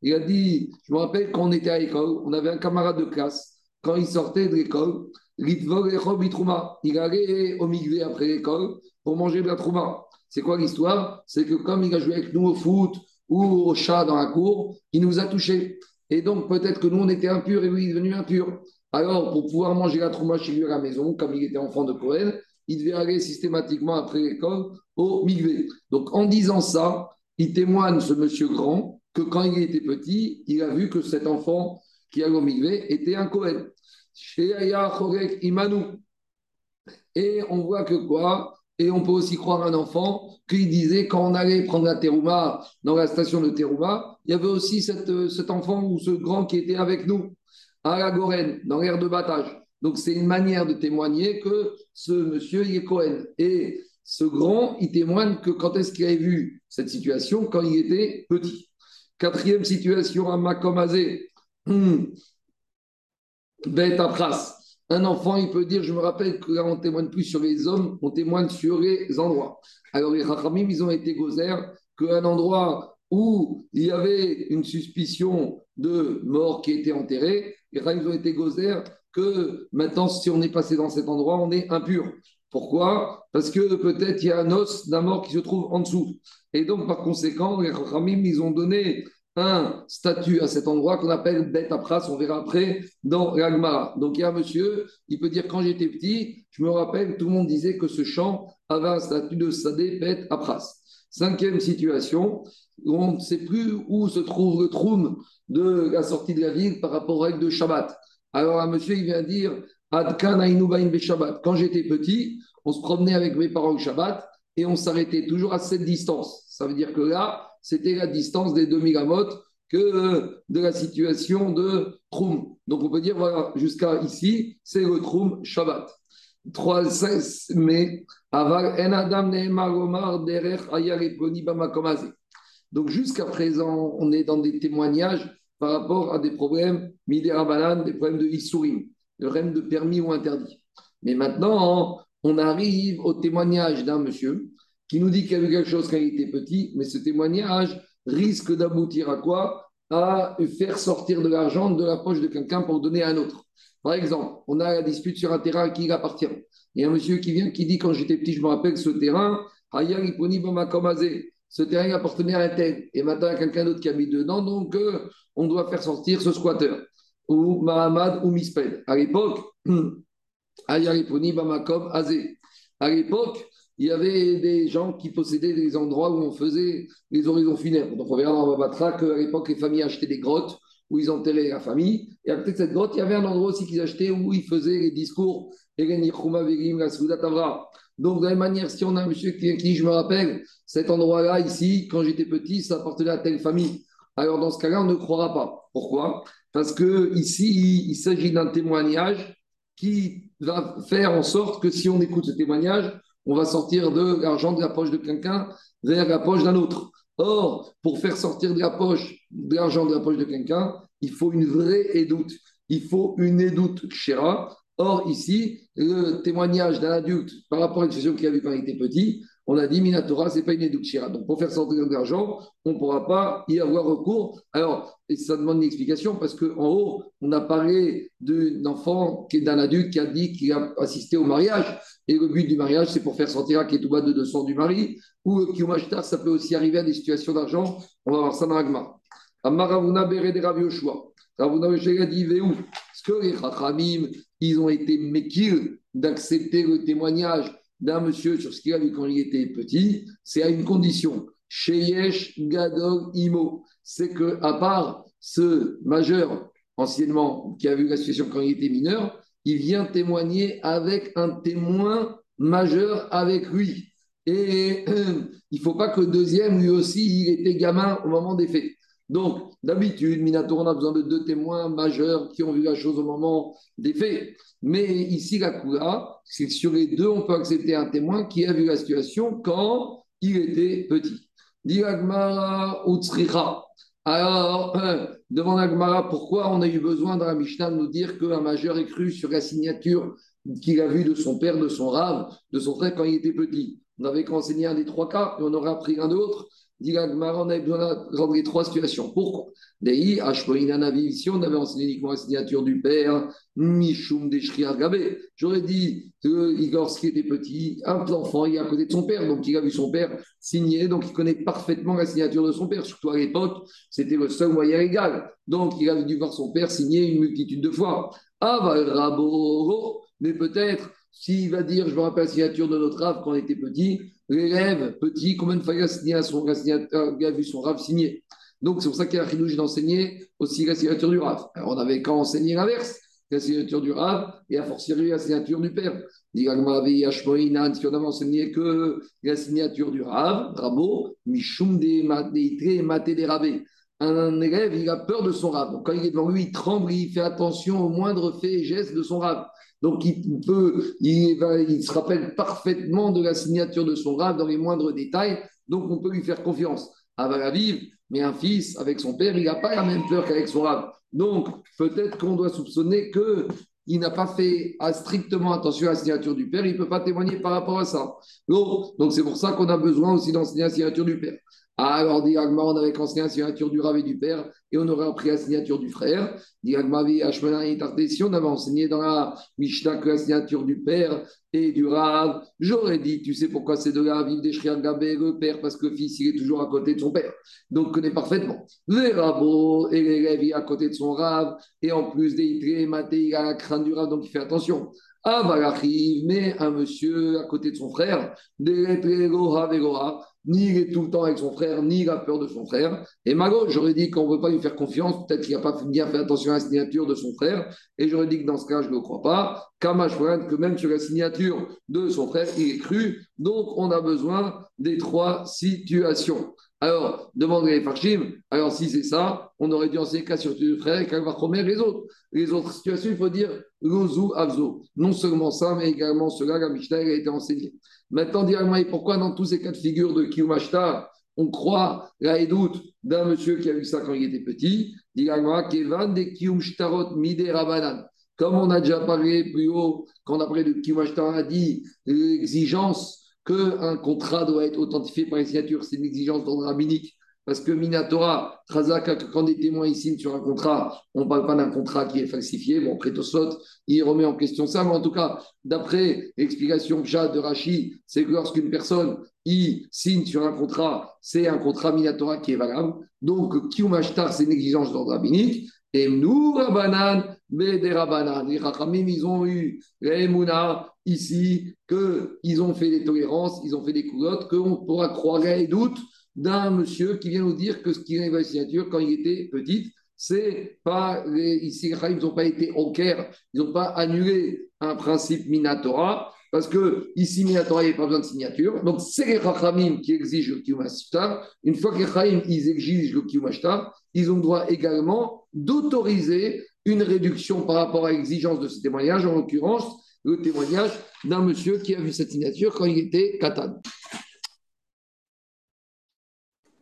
Speaker 1: il a dit, je me rappelle quand on était à l'école, on avait un camarade de classe, quand il sortait de l'école, il allait au migvé après l'école pour manger de la trouma. C'est quoi l'histoire? C'est que comme il a joué avec nous au foot ou au chat dans la cour, il nous a touchés. Et donc peut-être que nous on était impurs et lui il est devenu impur. Alors pour pouvoir manger la trouma chez lui à la maison, comme il était enfant de Cohen, il devait aller systématiquement après l'école au migvé. Donc en disant ça, il témoigne ce monsieur grand que quand il était petit, il a vu que cet enfant qui allait au migvé était un Cohen. Et on voit que quoi? Et on peut aussi croire un enfant qui disait quand on allait prendre la terouma dans la station de terouma, il y avait aussi cette, cet enfant ou ce grand qui était avec nous à la Gorène, dans l'air de battage. Donc c'est une manière de témoigner que ce monsieur il est Cohen. Et ce grand, il témoigne que quand est-ce qu'il avait vu cette situation? Quand il était petit. Quatrième situation à Makomazé. Hmm. Un enfant, il peut dire, je me rappelle que là, on témoigne plus sur les hommes, on témoigne sur les endroits. Alors, les Rachamim, ils ont été gozer qu'un endroit où il y avait une suspicion de mort qui était enterrée, les Rachamim ont été gozer que maintenant, si on est passé dans cet endroit, on est impur. Pourquoi? Parce que peut-être il y a un os d'un mort qui se trouve en dessous. Et donc, par conséquent, les Rachamim, ils ont donné un statut à cet endroit qu'on appelle Bet Apras, on verra après dans l'Agmara. Donc il y a un monsieur, il peut dire quand j'étais petit, je me rappelle, tout le monde disait que ce champ avait un statut de Sadé Bet Apras. Cinquième situation, on ne sait plus où se trouve le troum de la sortie de la ville par rapport aux règles de Shabbat. Alors un monsieur, il vient dire. Quand j'étais petit, on se promenait avec mes parents au Shabbat et on s'arrêtait toujours à cette distance. Ça veut dire que là, c'était la distance des 2000 amotes que euh, de la situation de Troum. Donc on peut dire, voilà, jusqu'à ici, c'est le Troum Shabbat. 3, 16 mai, en Adam Donc jusqu'à présent, on est dans des témoignages par rapport à des problèmes midérabalan, des problèmes de Issourim, le problème de permis ou interdit. Mais maintenant, on arrive au témoignage d'un monsieur qui nous dit qu'il y a eu quelque chose quand il était petit, mais ce témoignage risque d'aboutir à quoi? À faire sortir de l'argent de la poche de quelqu'un pour donner à un autre. Par exemple, on a la dispute sur un terrain qui appartient. Il y a un monsieur qui vient qui dit quand j'étais petit, je me rappelle ce terrain, ce terrain appartenait à un tel. Et maintenant, il y a quelqu'un d'autre qui habite dedans, donc euh, on doit faire sortir ce squatter. Ou Mahamad ou Misped. À l'époque, [clears throat] à l'époque, il y avait des gens qui possédaient des endroits où on faisait les horizons funèbres. Donc on verra dans Babatra qu'à l'époque, les familles achetaient des grottes où ils enterraient la famille. Et à côté de cette grotte, il y avait un endroit aussi qu'ils achetaient où ils faisaient les discours. Donc de la même manière, si on a un monsieur qui, qui je me rappelle, cet endroit-là, ici, quand j'étais petit, ça appartenait à telle famille. Alors dans ce cas-là, on ne croira pas. Pourquoi? Parce que ici, il s'agit d'un témoignage qui va faire en sorte que si on écoute ce témoignage, on va sortir de l'argent de la poche de quelqu'un vers la poche d'un autre. Or, pour faire sortir de la poche de l'argent de la poche de quelqu'un, il faut une vraie édoute. Il faut une édoute chéra. Or, ici, le témoignage d'un adulte par rapport à une situation qu'il a vu quand il était petit, on a dit Minatora, ce n'est pas une Edukshira. Donc pour faire sortir de l'argent, on ne pourra pas y avoir recours. Alors, ça demande une explication parce qu'en haut, on a parlé d'un enfant, d'un adulte qui a dit qu'il a assisté au mariage. Et le but du mariage, c'est pour faire sortir un ketouba de 200 du mari. Ou le ça peut aussi arriver à des situations d'argent. On va voir ça dans l'agma. Amaravuna Bere de Rav Yoshua. Ravuna a dit Véou. Est-ce que les Chachamim, ils ont été méquilles d'accepter le témoignage d'un monsieur sur ce qu'il a vu quand il était petit C'est à une condition. Sheyesh Gadol Imo. C'est que, à part ce majeur, anciennement, qui a vu la situation quand il était mineur, il vient témoigner avec un témoin majeur avec lui. Et il ne faut pas que le deuxième, lui aussi, il était gamin au moment des faits. Donc, d'habitude, Minator, on a besoin de deux témoins majeurs qui ont vu la chose au moment des faits. Mais ici, la Kula, c'est que sur les deux, on peut accepter un témoin qui a vu la situation quand il était petit. Diagmara Utsricha. Alors, demande à pourquoi on a eu besoin dans la Mishnah de nous dire qu'un majeur est cru sur la signature qu'il a vue de son père, de son rave, de son frère quand il était petit? On avait qu'enseigner un des trois cas et on aurait appris un d'autre on avait besoin de les trois situations. Pourquoi? Ici, on avait enseigné uniquement la signature du père, Mishum Gabé. J'aurais dit que lorsqu'il était petit, un enfant, il est à côté de son père, donc il a vu son père signer, donc il connaît parfaitement la signature de son père. Surtout à l'époque, c'était le seul moyen légal. Donc il avait dû voir son père signer une multitude de fois. mais peut-être s'il va dire, je me rappelle la signature de notre rave quand on était petit, l'élève petit, combien de fois il a, son, il vu son rave signé Donc c'est pour ça qu'il y a un d'enseigner aussi la signature du rave. Alors on avait qu'à enseigner l'inverse, la signature du rave et à fortiori la signature du père. Si on avait enseigné que la signature du rave, Rabo, Mishum de Maté Rabé un élève, il a peur de son rave. Donc, quand il est devant lui, il tremble, il fait attention aux moindres faits et gestes de son rave. Donc, il, peut, il, se rappelle parfaitement de la signature de son rave dans les moindres détails. Donc, on peut lui faire confiance. À vivre, mais un fils avec son père, il n'a pas la même peur qu'avec son rave. Donc, peut-être qu'on doit soupçonner que il n'a pas fait strictement attention à la signature du père, il ne peut pas témoigner par rapport à ça. Donc, c'est pour ça qu'on a besoin aussi d'enseigner la signature du père. Alors, dit on avait enseigné la signature du Rav et du père, et on aurait appris la signature du frère. Dit si on avait enseigné dans la Mishnah que la signature du père et du Rav, j'aurais dit, tu sais pourquoi ces deux-là vivent des Shriar Gabé, le père, parce que le fils, il est toujours à côté de son père. Donc, connaît parfaitement. Les rabots et l'élève, il est à côté de son Rav, et en plus des Maté, il a la crâne du Rav, donc il fait attention. Ah, mais un monsieur à côté de son frère, des ni il est tout le temps avec son frère, ni il a peur de son frère. Et Mago, j'aurais dit qu'on ne veut pas lui faire confiance, peut-être qu'il n'a pas bien fait attention à la signature de son frère, et j'aurais dit que dans ce cas, je ne le crois pas. Kamash que même sur la signature de son frère, il est cru. Donc, on a besoin des trois situations. Alors, demandez les Farshim, alors si c'est ça, on aurait dû enseigner qu'à sur le frère qu'à les autres. Les autres situations, il faut dire Lozu Avzo. Non seulement ça, mais également cela, la Mishnah a été enseignée. Maintenant, directement, pourquoi dans tous ces cas de figure de Kiyumashtar, on croit la doute d'un monsieur qui a vu ça quand il était petit, directement, de Mide Rabanan. Comme on a déjà parlé plus haut, quand on a parlé de Kiyumashtar, a dit l'exigence qu'un contrat doit être authentifié par les signatures, c'est une exigence d'ordre rabbinique. Parce que Minatora, Trazaka, quand des témoins ils signent sur un contrat, on ne parle pas d'un contrat qui est falsifié. Bon, Prétosot, il remet en question ça. Mais en tout cas, d'après l'explication de Rachi, c'est que lorsqu'une personne il signe sur un contrat, c'est un contrat Minatora qui est valable. Donc, Kiumashtar, c'est une exigence d'ordre rabbinique. Et nous, Rabanan, des Rabanan. Les Rachamim, ils ont eu les ici, qu'ils ont fait des tolérances, ils ont fait des coulottes, qu'on pourra croire et doute d'un monsieur qui vient nous dire que ce qu'il a la signature quand il était petit, c'est pas ici ils n'ont pas été au Caire, ils n'ont pas annulé un principe Minatora, parce que ici Minatora, il n'y a pas besoin de signature. Donc c'est les Rachamim qui exigent le Kiyumashtar. Une fois que les Rachamim, ils exigent le Kiyumashtar, ils ont droit également d'autoriser une réduction par rapport à l'exigence de ce témoignage, en l'occurrence le témoignage d'un monsieur qui a vu cette signature quand il était Katan.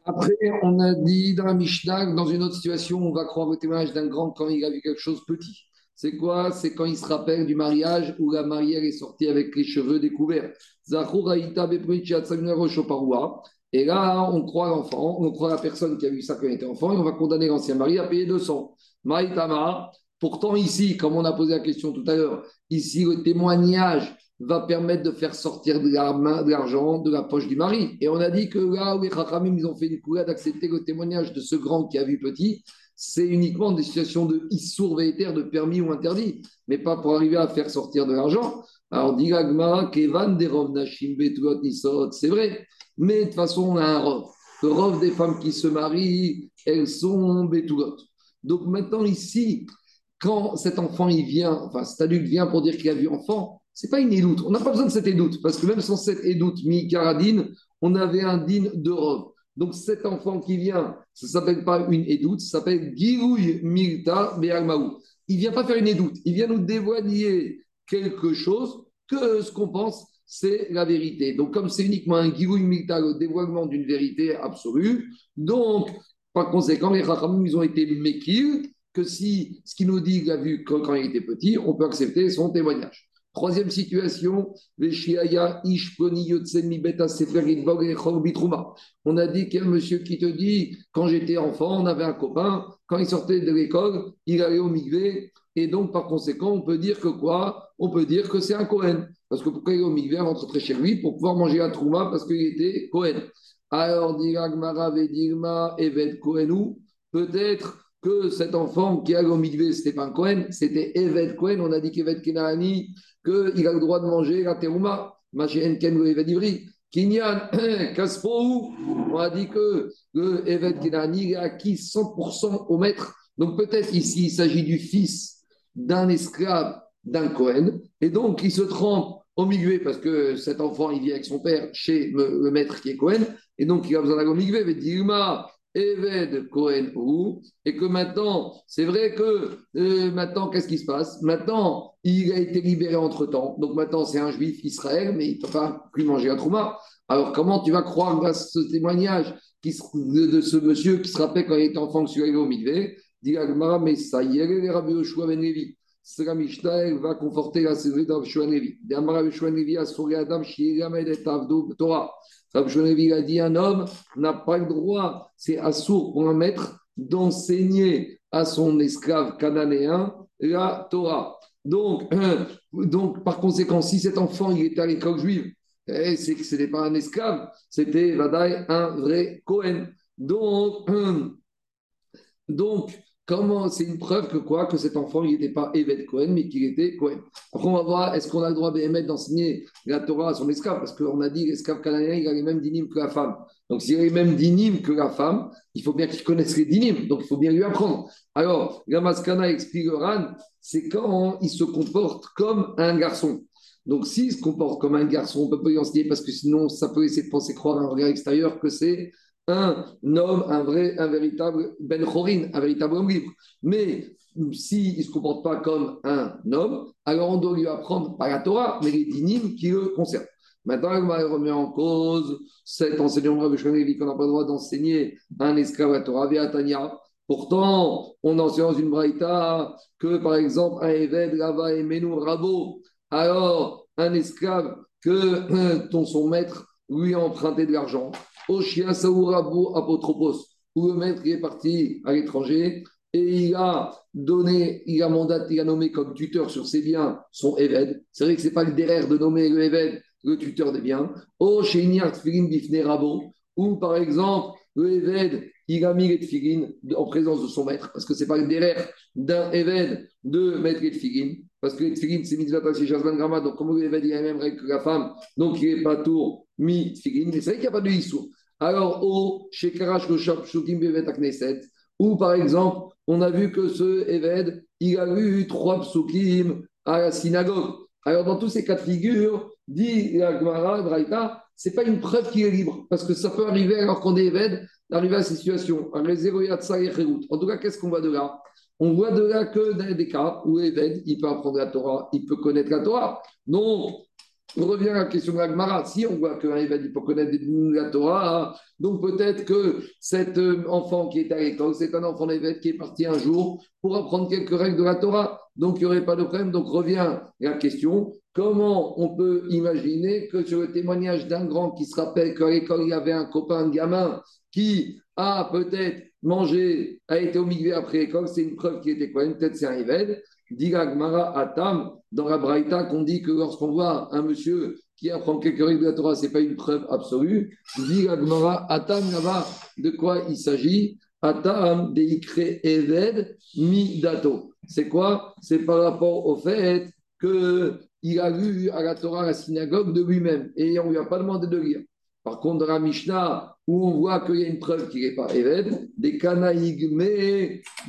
Speaker 1: Après, on a dit dans la Mishnah, dans une autre situation, on va croire au témoignage d'un grand quand il a vu quelque chose petit. c'est quoi? C'est quand il se rappelle du mariage où la mariée est sortie avec les cheveux découverts. Et là, on croit l'enfant, on croit la personne qui a vu ça quand il était enfant, et on va condamner l'ancien mari à payer 200. Maïtama, pourtant ici, comme on a posé la question tout à l'heure, ici le témoignage va permettre de faire sortir de l'argent de la poche du mari. Et on a dit que là où les Chachamim, ils ont fait une coulade d'accepter le témoignage de ce grand qui a vu petit, c'est uniquement des situations de issour de permis ou interdit, mais pas pour arriver à faire sortir de l'argent. Alors, dit Kevan c'est vrai, mais de toute façon, on a un rov. Le rov des femmes qui se marient, elles sont betulot. Donc maintenant, ici, quand cet enfant il vient, enfin cet adulte vient pour dire qu'il a vu enfant, c'est pas une édoute. On n'a pas besoin de cette édoute, parce que même sans cette édoute mi-caradine, on avait un din de rov. Donc cet enfant qui vient, ça ne s'appelle pas une édoute, ça s'appelle Girouille Milta Be'almaou. Il ne vient pas faire une édoute, il vient nous dévoiler quelque chose que ce qu'on pense, c'est la vérité. Donc comme c'est uniquement un Girouille Milta, le dévoilement d'une vérité absolue, donc par conséquent, les Rachamim, ils ont été méquilles que si ce qu'il nous dit qu'il a vu quand il était petit, on peut accepter son témoignage. Troisième situation, on a dit qu'il y a un monsieur qui te dit quand j'étais enfant, on avait un copain, quand il sortait de l'école, il allait au migvé, et donc par conséquent, on peut dire que quoi? On peut dire que c'est un Cohen. Parce que pourquoi il est au migvé avant de rentrer chez lui? Pour pouvoir manger la trouma parce qu'il était Cohen. Alors, Evet Cohenou, peut-être que cet enfant qui allait au migvé, c'était pas un Cohen, c'était Evet Cohen. On a dit qu'Evet Kenani, qu'il a le droit de manger la terouma. [clears throat] Kaspo, on a dit que le Evet Kenani a acquis 100% au maître. Donc peut-être ici, il s'agit du fils d'un esclave d'un Cohen. Et donc, il se trempe au parce que cet enfant, il vit avec son père chez le, maître qui est Cohen. Et donc, il a besoin au migvé. Mais Eved Cohen ou, et que maintenant, c'est vrai que euh, maintenant, qu'est-ce qui se passe? Maintenant, il a été libéré entre temps. Donc maintenant, c'est un juif Israël, mais il ne peut pas plus manger un trouma. Alors, comment tu vas croire à ce témoignage qui, de, ce monsieur qui se rappelle quand il était enfant que celui au Mikvé Dit mais ça y est, les Rabbi Yoshua Ben Levi. la Mishnah, va conforter la série d'Av Yoshua Ben Levi. D'Amara Yoshua Ben Levi, Asuri Adam, Shiiramed et Avdo Torah. Rabbi a dit un homme n'a pas le droit, c'est assourd pour un maître, d'enseigner à son esclave cananéen la Torah. Donc, [clears throat] donc, par conséquent, si cet enfant il était à l'école juive, eh, c'est que ce n'était pas un esclave, c'était un vrai Cohen. Donc, [clears throat] donc Comment C'est une preuve que quoi Que cet enfant, il n'était pas évêque Cohen, mais qu'il était Cohen. Après, on va voir, est-ce qu'on a le droit d'émettre d'enseigner la Torah à son esclave? Parce qu'on a dit l'esclave canadien, il a les mêmes dynimes que la femme. Donc, s'il a les mêmes dynimes que la femme, il faut bien qu'il connaisse les dynimes. Donc, il faut bien lui apprendre. Alors, Gamaskana explique Ran, c'est quand il se comporte comme un garçon. Donc, s'il se comporte comme un garçon, on ne peut pas lui enseigner parce que sinon, ça peut laisser penser croire à un regard extérieur que c'est un homme, un vrai, un véritable Ben Chorin, un véritable homme libre. Mais s'il ne se comporte pas comme un homme, alors on doit lui apprendre pas la Torah, mais les dynimes qui le concernent. Maintenant, il remet en cause cet enseignement de Rabbi qu'on n'a pas le droit d'enseigner un esclave à Torah via Tanya. Pourtant, on enseigne dans une braïta que, par exemple, un Eved, Lava et Menou Rabo, alors un esclave que ton, son maître lui a emprunté de l'argent, Oshia Saourabo Apotropos, où le maître est parti à l'étranger et il a donné, il a mandaté, il a nommé comme tuteur sur ses biens son Eved. C'est vrai que ce n'est pas le derrière de nommer le Eved le tuteur des biens. O Bifne Rabo, ou par exemple, le Eved, il a mis les tfilin en présence de son maître, parce que ce n'est pas le derrière d'un Eved de mettre les tfilin, parce que les tfilin, c'est mitzvah Shazman Grama, donc comme le Eved, il a même règle que la femme, donc il n'est pas tour mi tfilin, c'est vrai qu'il n'y a pas de Issour. Alors, au Shekarash Shukim Bevet Knesset, où par exemple, on a vu que ce Eved, il a eu trois psukim à la synagogue. Alors, dans tous ces cas de figure, dit la Gemara, Braïta, ce n'est pas une preuve qu'il est libre, parce que ça peut arriver alors qu'on est Eved, d'arriver à ces situations. En tout cas, qu'est-ce qu'on voit de là? On voit de là que dans des cas où Eved, il peut apprendre la Torah, il peut connaître la Torah. Non, on revient à la question de l'Agmara. Si on voit qu'un évêque peut connaître la Torah, donc peut-être que cet euh, enfant qui est à l'école, c'est un enfant d'évêque qui est parti un jour pour apprendre quelques règles de la Torah. donc il n'y aurait pas de problème. Donc revient la question comment on peut imaginer que sur le témoignage d'un grand qui se rappelle qu'à l'école, il y avait un copain de gamin qui a peut-être mangé, a été au après l'école, c'est une preuve qu'il était quoi Peut-être c'est un Ived. Dit Gmara Atam, dans la Braïta, qu'on dit que lorsqu'on voit un monsieur qui apprend quelques règles de la Torah, ce n'est pas une preuve absolue. Dit Gmara Atam là-bas, de quoi il s'agit? Atam deikre Eved mi dato. C'est quoi? C'est par rapport au fait qu'il a lu à la Torah la synagogue de lui-même et on ne lui a pas demandé de lire. Par contre, dans la Mishnah, où on voit qu'il y a une preuve qu'il n'est pas Eved, des Kanaïgme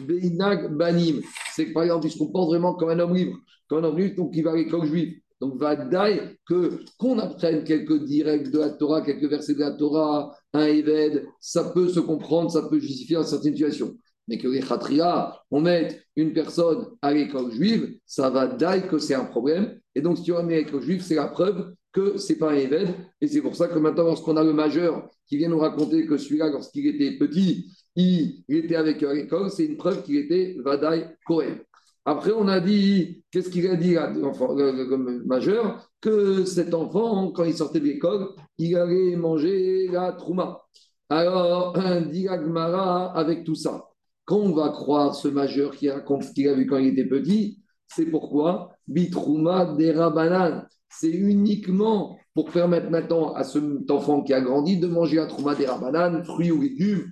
Speaker 1: Beinag Banim. C'est que par exemple, il se comporte vraiment comme un homme libre, comme un homme libre, donc il va à l'école juive. Donc, va que qu'on apprenne quelques directs de la Torah, quelques versets de la Torah, un Eved, ça peut se comprendre, ça peut justifier dans certaines situations. Mais que les Khatria, on mette une personne à l'école juive, ça va dire que c'est un problème. Et donc, si tu remets à l'école juive, c'est la preuve que ce n'est pas un Eved. Et c'est pour ça que maintenant, lorsqu'on a le majeur qui vient nous raconter que celui-là, lorsqu'il était petit, il, était avec l'école, c'est une preuve qu'il était Vadaï Kohen. Après, on a dit, qu'est-ce qu'il a dit, le, majeur? Que cet enfant, quand il sortait de l'école, il allait manger la trouma. Alors, dit Agmara avec tout ça. Quand on va croire ce majeur qui raconte ce qu'il a vu quand il était petit, c'est pourquoi? Bitrouma des Rabanan c'est uniquement pour permettre maintenant à cet enfant qui a grandi de manger un trouma des rabanan, fruits ou légumes,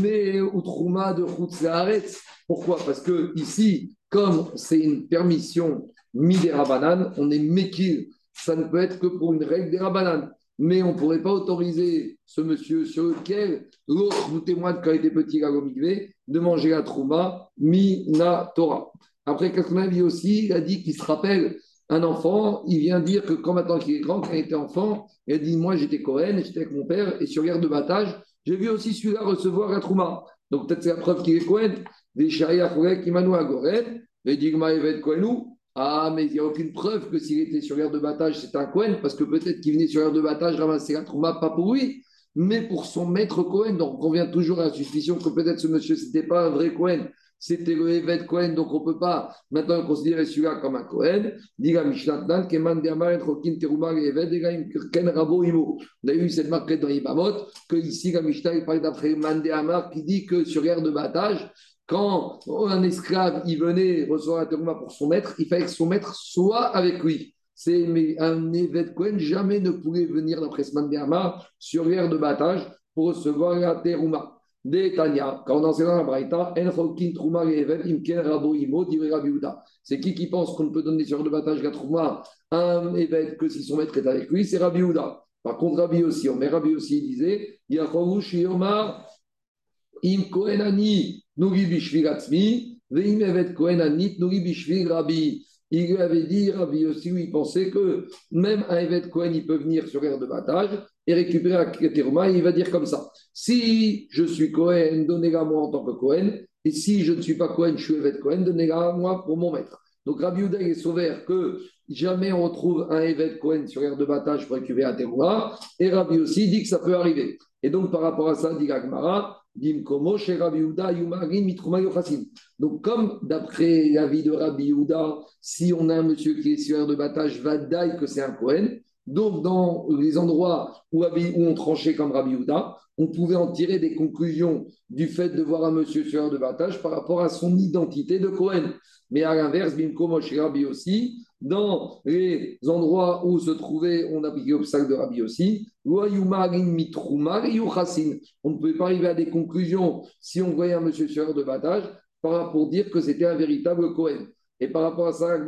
Speaker 1: mais au trouma de arrête. Pourquoi? Parce que ici, comme c'est une permission mi des rabanan, on est méquille. Ça ne peut être que pour une règle des rabanan. Mais on ne pourrait pas autoriser ce monsieur sur lequel l'autre nous témoigne quand il était petit à de manger la trouma mi na Torah. Après, qu'est-ce aussi Il a dit qu'il se rappelle un enfant, il vient dire que quand maintenant qu'il est grand, quand il était enfant, il dit Moi j'étais Cohen, j'étais avec mon père, et sur guerre de battage, j'ai vu aussi celui-là recevoir un trouma. Donc peut-être c'est la preuve qu'il est Cohen. Des charia qui manou à Goren, et dit être Cohenou. Ah, mais il n'y a aucune preuve que s'il était sur guerre de battage, c'est un Cohen, parce que peut-être qu'il venait sur guerre de battage ramasser un trouma, pas pour lui, mais pour son maître Cohen. Donc on vient toujours à la suspicion que peut-être ce monsieur, c'était pas un vrai Cohen c'était le Evet Cohen, donc on ne peut pas maintenant considérer celui-là comme un Cohen. On a eu cette marque dans Ibamot, que ici, la Mishnah, il parle d'après Mandéamar qui dit que sur l'air de battage, quand un esclave il venait recevoir un teruma pour son maître, il fallait que son maître soit avec lui. C'est un Evet Cohen jamais ne pouvait venir d'après ce Mandéamar sur l'air de battage pour recevoir la teruma. Tanya, quand on enseigne la Braïta, c'est qui qui pense qu'on peut donner sur de battage à Trouma? Un évêque que si son maître est avec lui, c'est Rabbi Houda. Par contre, Rabbi aussi, mais Rabbi aussi disait Yomar, Im Kohenani, Nugi Bishvil Atzmi, Veim Evet Kohenanit, Rabbi. Il lui avait dit, Rabbi aussi, il pensait que même un évêque Kohen, il peut venir sur l'air de battage, et récupérer la Keteruma, il va dire comme ça. Si je suis Cohen, donnez-la moi en tant que Cohen, et si je ne suis pas Cohen, je suis évêque Cohen, donnez-la moi pour mon maître. Donc Rabbi Uday est sauvé que jamais on trouve un évêque Cohen sur l'air de battage pour récupérer la Terouma, et Rabbi aussi dit que ça peut arriver. Et donc par rapport à ça, dit Gagmara, Donc, comme d'après l'avis de Rabbi Yehuda, si on a un monsieur qui est l'air de battage, va dire que c'est un Cohen, donc, dans les endroits où, on tranchait comme Rabbi Houda, on pouvait en tirer des conclusions du fait de voir un monsieur sur de battage par rapport à son identité de Cohen. Mais à l'inverse, Bimko chez Rabbi aussi, dans les endroits où se trouvait, on appliquait l'obstacle de Rabbi aussi, on ne pouvait pas arriver à des conclusions si on voyait un monsieur sur de battage pour dire que c'était un véritable Cohen. Et par rapport à ça,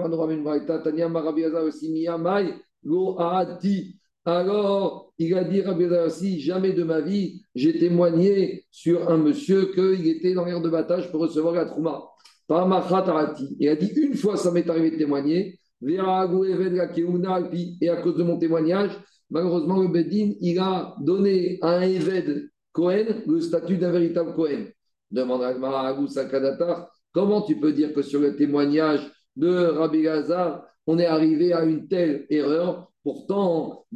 Speaker 1: alors, il a dit Rabbi si jamais de ma vie, j'ai témoigné sur un monsieur qu'il était dans l'air de battage pour recevoir la trouma. Il a dit une fois, ça m'est arrivé de témoigner. Et à cause de mon témoignage, malheureusement, le Bedin, il a donné à un Eved Cohen le statut d'un véritable Cohen. Demande à Sakadatar, comment tu peux dire que sur le témoignage de Rabbi Gazar, on est arrivé à une telle erreur? Pourtant,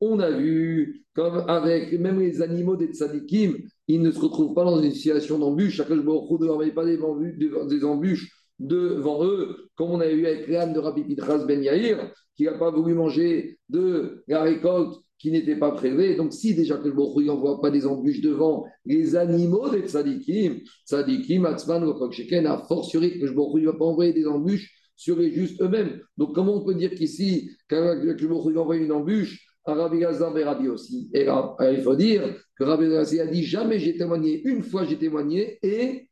Speaker 1: on a vu, comme avec même les animaux des tzadikim, il ne se retrouve pas dans une situation d'embûche. Ne leur met pas des embûches devant eux, comme on a eu avec l'âne de Rabbi Pitras Ben Yair, qui n'a pas voulu manger de la récolte qui n'était pas prélevée. Donc, si déjà que le Borou n'envoie pas des embûches devant les animaux des tzadikim, tzadikim, atzman sheken, a fortiori que le Borou ne va pas envoyer des embûches sur les justes eux-mêmes. Donc, comment on peut dire qu'ici, que le Borou envoie une embûche à Rabbi Gazan et Rabbi aussi Et là, il faut dire que Rabbi Gazan a dit jamais j'ai témoigné, une fois j'ai témoigné, et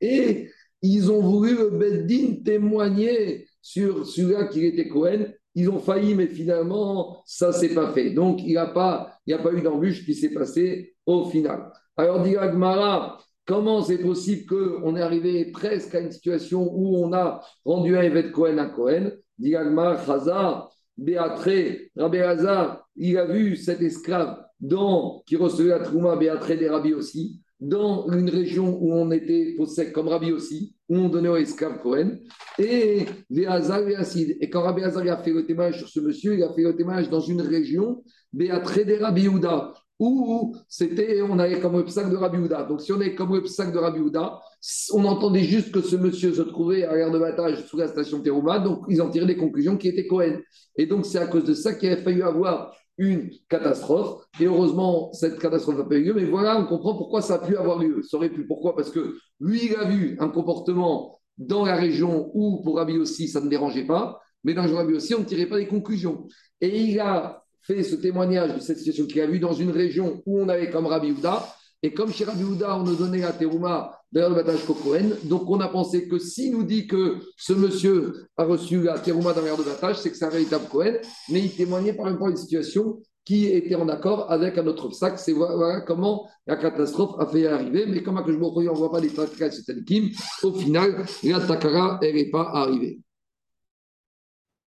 Speaker 1: et ils ont voulu le Beddin témoigner sur celui-là qu'il était Cohen. Ils ont failli, mais finalement, ça ne s'est pas fait. Donc, il n'y a, pas, a pas eu d'embûche qui s'est passée au final. Alors, dit Agmara, comment c'est possible qu'on est arrivé presque à une situation où on a rendu un évêque Cohen à Cohen? Dit Agmara, Chazar, Béatré, Rabbi Hazar, il a vu cet esclave dans, qui recevait la Trouma, Béatré des Rabbi aussi, dans une région où on était possède comme Rabbi aussi, où on donnait aux esclaves Cohen, et Béazar et. Et quand Rabbi Hazar a fait le témoignage sur ce monsieur, il a fait le témoignage dans une région, Béatré des Rabbi Houda, où c'était, on avait comme le sac de Rabbi Houda. Donc si on est comme le sac de Rabbi Houda, on entendait juste que ce monsieur se trouvait à l'air de battage sous la station Terouma, donc ils en tiraient des conclusions qui étaient Cohen. Et donc c'est à cause de ça qu'il a fallu avoir une catastrophe. Et heureusement, cette catastrophe n'a pas eu lieu. Mais voilà, on comprend pourquoi ça a pu avoir lieu. Ça aurait pu. Pourquoi? Parce que lui, il a vu un comportement dans la région où, pour Rabbi aussi, ça ne dérangeait pas. Mais dans Rabbi aussi, on ne tirait pas des conclusions. Et il a fait ce témoignage de cette situation qu'il a vue dans une région où on avait comme Rabbi Houda. Et comme chez Rabbi Houda, on nous donnait la terouma derrière le battage Kokohen, donc on a pensé que s'il nous dit que ce monsieur a reçu la terouma derrière le battage, c'est que c'est un véritable Kohen, mais il témoignait par exemple une situation qui était en accord avec un autre sac. C'est voilà comment la catastrophe a fait arriver. Mais comme je ne voit pas les Takara au final, la Takara, n'est pas arrivée.